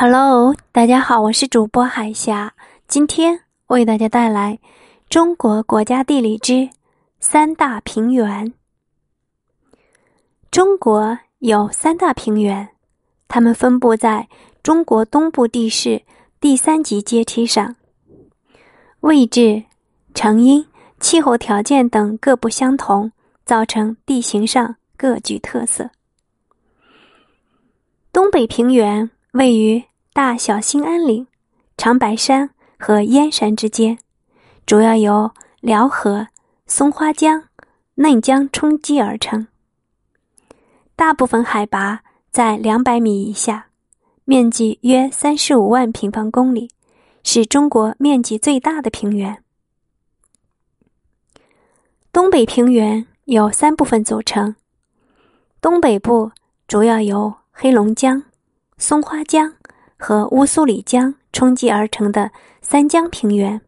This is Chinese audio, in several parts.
Hello，大家好，我是主播海霞。今天为大家带来《中国国家地理之三大平原》。中国有三大平原，它们分布在中国东部地势第三级阶梯上，位置、成因、气候条件等各不相同，造成地形上各具特色。东北平原。位于大小兴安岭、长白山和燕山之间，主要由辽河、松花江、嫩江冲积而成。大部分海拔在两百米以下，面积约三十五万平方公里，是中国面积最大的平原。东北平原由三部分组成，东北部主要由黑龙江。松花江和乌苏里江冲积而成的三江平原，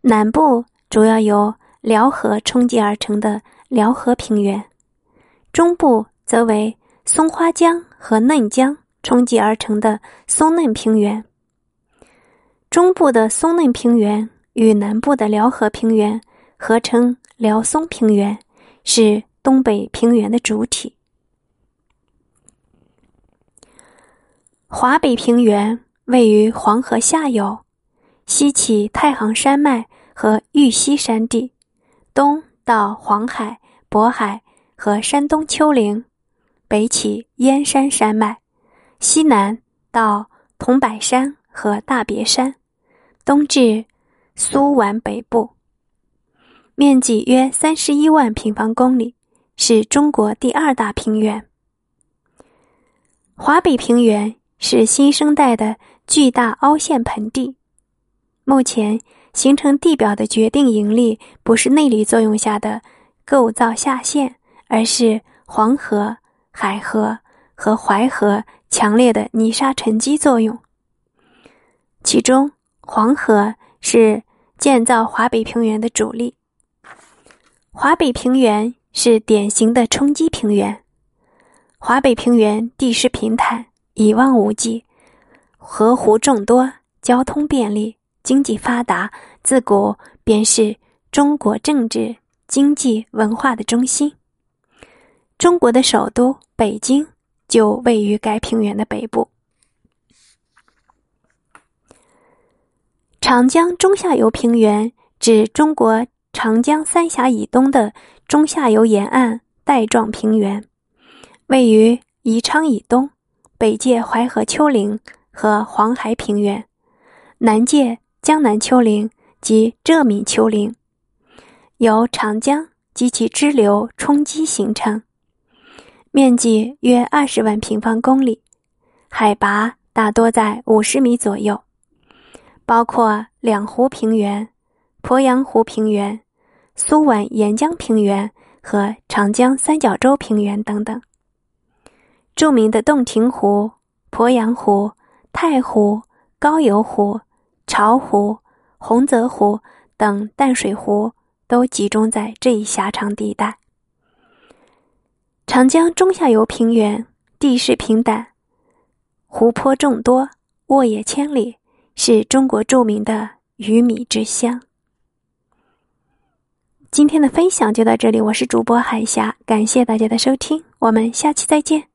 南部主要由辽河冲积而成的辽河平原，中部则为松花江和嫩江冲积而成的松嫩平原。中部的松嫩平原与南部的辽河平原合称辽松平原，是东北平原的主体。华北平原位于黄河下游，西起太行山脉和玉溪山地，东到黄海、渤海和山东丘陵，北起燕山山脉，西南到桐柏山和大别山，东至苏皖北部，面积约三十一万平方公里，是中国第二大平原。华北平原。是新生代的巨大凹陷盆地。目前形成地表的决定引力不是内力作用下的构造下陷，而是黄河、海河和淮河强烈的泥沙沉积作用。其中，黄河是建造华北平原的主力。华北平原是典型的冲积平原。华北平原地势平坦。一望无际，河湖众多，交通便利，经济发达，自古便是中国政治、经济、文化的中心。中国的首都北京就位于该平原的北部。长江中下游平原指中国长江三峡以东的中下游沿岸带状平原，位于宜昌以东。北界淮河丘陵和黄海平原，南界江南丘陵及浙闽丘陵，由长江及其支流冲积形成，面积约二十万平方公里，海拔大多在五十米左右，包括两湖平原、鄱阳湖平原、苏皖沿江平原和长江三角洲平原等等。著名的洞庭湖、鄱阳湖、太湖、高邮湖、巢湖、洪泽湖等淡水湖都集中在这一狭长地带。长江中下游平原地势平坦，湖泊众多，沃野千里，是中国著名的鱼米之乡。今天的分享就到这里，我是主播海霞，感谢大家的收听，我们下期再见。